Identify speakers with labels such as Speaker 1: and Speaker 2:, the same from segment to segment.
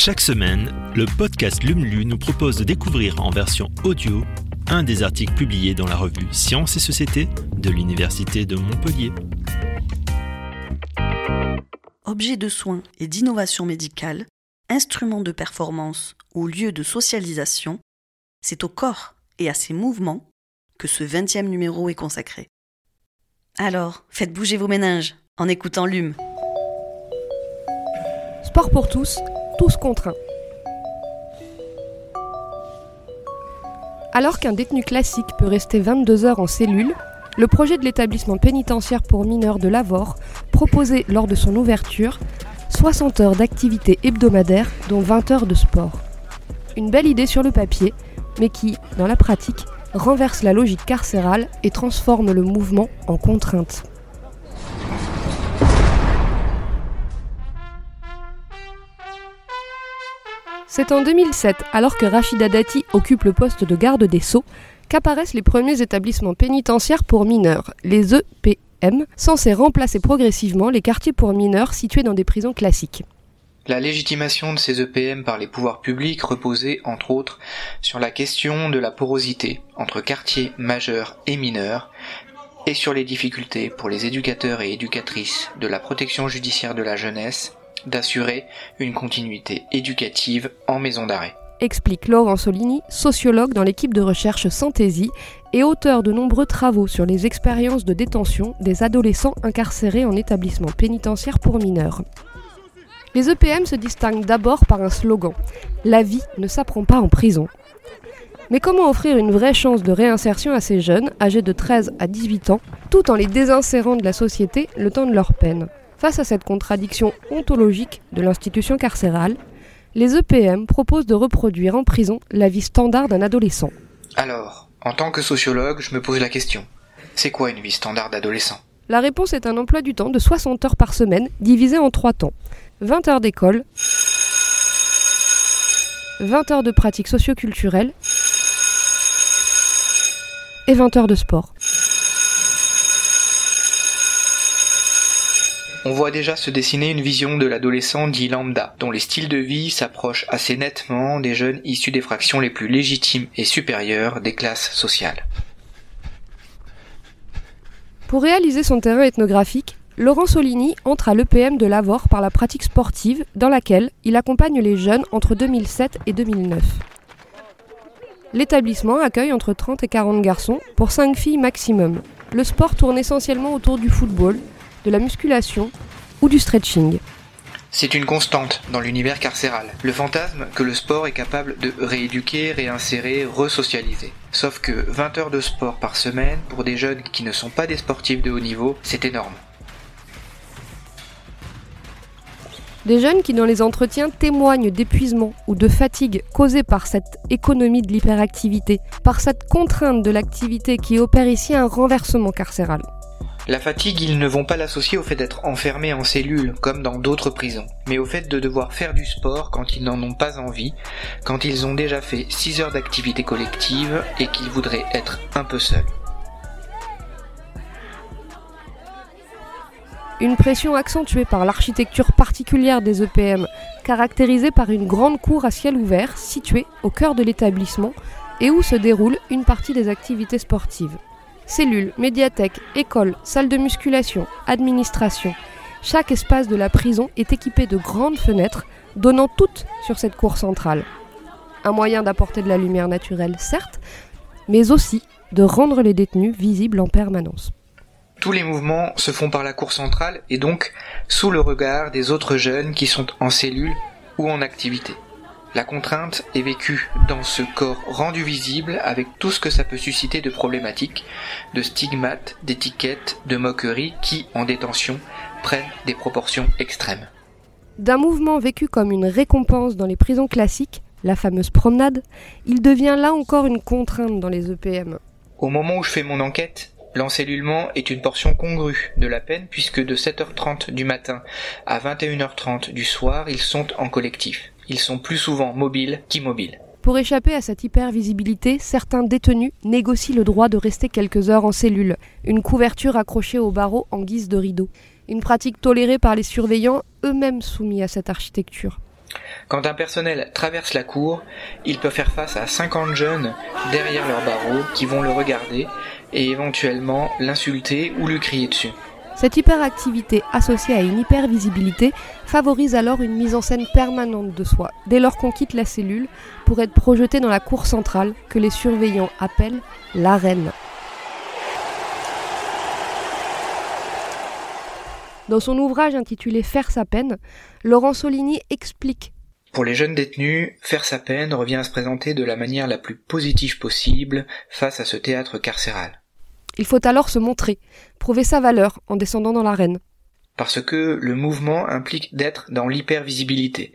Speaker 1: Chaque semaine, le podcast LUMLU nous propose de découvrir en version audio un des articles publiés dans la revue Sciences et Société de l'Université de Montpellier.
Speaker 2: Objets de soins et d'innovation médicale, instruments de performance ou lieux de socialisation, c'est au corps et à ses mouvements que ce 20e numéro est consacré. Alors, faites bouger vos méninges en écoutant LUM.
Speaker 3: Sport pour tous, tous contraints. Alors qu'un détenu classique peut rester 22 heures en cellule, le projet de l'établissement pénitentiaire pour mineurs de Lavore proposait lors de son ouverture 60 heures d'activité hebdomadaire dont 20 heures de sport. Une belle idée sur le papier, mais qui, dans la pratique, renverse la logique carcérale et transforme le mouvement en contrainte. C'est en 2007, alors que Rachida Dati occupe le poste de garde des Sceaux, qu'apparaissent les premiers établissements pénitentiaires pour mineurs, les EPM, censés remplacer progressivement les quartiers pour mineurs situés dans des prisons classiques.
Speaker 4: La légitimation de ces EPM par les pouvoirs publics reposait, entre autres, sur la question de la porosité entre quartiers majeurs et mineurs, et sur les difficultés pour les éducateurs et éducatrices de la protection judiciaire de la jeunesse d'assurer une continuité éducative en maison d'arrêt.
Speaker 3: Explique Laurent Solini, sociologue dans l'équipe de recherche Synthèse et auteur de nombreux travaux sur les expériences de détention des adolescents incarcérés en établissement pénitentiaire pour mineurs. Les EPM se distinguent d'abord par un slogan La vie ne s'apprend pas en prison. Mais comment offrir une vraie chance de réinsertion à ces jeunes, âgés de 13 à 18 ans, tout en les désinsérant de la société le temps de leur peine? Face à cette contradiction ontologique de l'institution carcérale, les EPM proposent de reproduire en prison la vie standard d'un adolescent.
Speaker 4: Alors, en tant que sociologue, je me pose la question. C'est quoi une vie standard d'adolescent?
Speaker 3: La réponse est un emploi du temps de 60 heures par semaine, divisé en trois temps. 20 heures d'école, 20 heures de pratique socioculturelle et 20 heures de sport.
Speaker 4: On voit déjà se dessiner une vision de l'adolescent dit lambda, dont les styles de vie s'approchent assez nettement des jeunes issus des fractions les plus légitimes et supérieures des classes sociales.
Speaker 3: Pour réaliser son terrain ethnographique, Laurent Solini entre à l'EPM de Lavore par la pratique sportive dans laquelle il accompagne les jeunes entre 2007 et 2009. L'établissement accueille entre 30 et 40 garçons pour 5 filles maximum. Le sport tourne essentiellement autour du football, de la musculation ou du stretching.
Speaker 4: C'est une constante dans l'univers carcéral, le fantasme que le sport est capable de rééduquer, réinsérer, resocialiser. Sauf que 20 heures de sport par semaine pour des jeunes qui ne sont pas des sportifs de haut niveau, c'est énorme.
Speaker 3: Des jeunes qui dans les entretiens témoignent d'épuisement ou de fatigue causée par cette économie de l'hyperactivité, par cette contrainte de l'activité qui opère ici un renversement carcéral.
Speaker 4: La fatigue, ils ne vont pas l'associer au fait d'être enfermés en cellule, comme dans d'autres prisons, mais au fait de devoir faire du sport quand ils n'en ont pas envie, quand ils ont déjà fait 6 heures d'activité collective et qu'ils voudraient être un peu seuls.
Speaker 3: Une pression accentuée par l'architecture particulière des EPM, caractérisée par une grande cour à ciel ouvert située au cœur de l'établissement et où se déroule une partie des activités sportives. Cellules, médiathèques, écoles, salles de musculation, administration. Chaque espace de la prison est équipé de grandes fenêtres donnant toutes sur cette cour centrale. Un moyen d'apporter de la lumière naturelle, certes, mais aussi de rendre les détenus visibles en permanence.
Speaker 4: Tous les mouvements se font par la cour centrale et donc sous le regard des autres jeunes qui sont en cellule ou en activité. La contrainte est vécue dans ce corps rendu visible avec tout ce que ça peut susciter de problématiques, de stigmates, d'étiquettes, de moqueries qui, en détention, prennent des proportions extrêmes.
Speaker 3: D'un mouvement vécu comme une récompense dans les prisons classiques, la fameuse promenade, il devient là encore une contrainte dans les EPM.
Speaker 4: Au moment où je fais mon enquête, L'encellulement est une portion congrue de la peine puisque de 7h30 du matin à 21h30 du soir, ils sont en collectif. Ils sont plus souvent mobiles qu'immobiles.
Speaker 3: Pour échapper à cette hypervisibilité, certains détenus négocient le droit de rester quelques heures en cellule, une couverture accrochée au barreau en guise de rideau. Une pratique tolérée par les surveillants, eux-mêmes soumis à cette architecture.
Speaker 4: Quand un personnel traverse la cour, il peut faire face à 50 jeunes derrière leur barreau qui vont le regarder et éventuellement l'insulter ou lui crier dessus.
Speaker 3: Cette hyperactivité associée à une hypervisibilité favorise alors une mise en scène permanente de soi dès lors qu'on quitte la cellule pour être projeté dans la cour centrale que les surveillants appellent l'arène. Dans son ouvrage intitulé Faire sa peine, Laurent Solini explique
Speaker 4: pour les jeunes détenus, faire sa peine revient à se présenter de la manière la plus positive possible face à ce théâtre carcéral.
Speaker 3: Il faut alors se montrer, prouver sa valeur en descendant dans l'arène.
Speaker 4: Parce que le mouvement implique d'être dans l'hypervisibilité.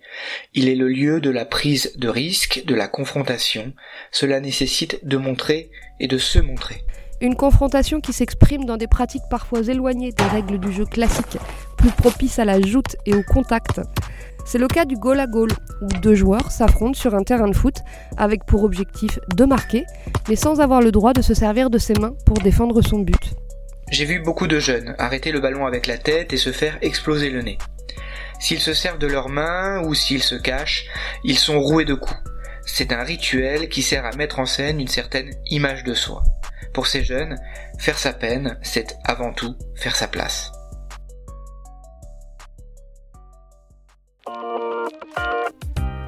Speaker 4: Il est le lieu de la prise de risque, de la confrontation. Cela nécessite de montrer et de se montrer.
Speaker 3: Une confrontation qui s'exprime dans des pratiques parfois éloignées des règles du jeu classique, plus propices à la joute et au contact. C'est le cas du goal à goal, où deux joueurs s'affrontent sur un terrain de foot avec pour objectif de marquer, mais sans avoir le droit de se servir de ses mains pour défendre son but.
Speaker 4: J'ai vu beaucoup de jeunes arrêter le ballon avec la tête et se faire exploser le nez. S'ils se servent de leurs mains ou s'ils se cachent, ils sont roués de coups. C'est un rituel qui sert à mettre en scène une certaine image de soi. Pour ces jeunes, faire sa peine, c'est avant tout faire sa place.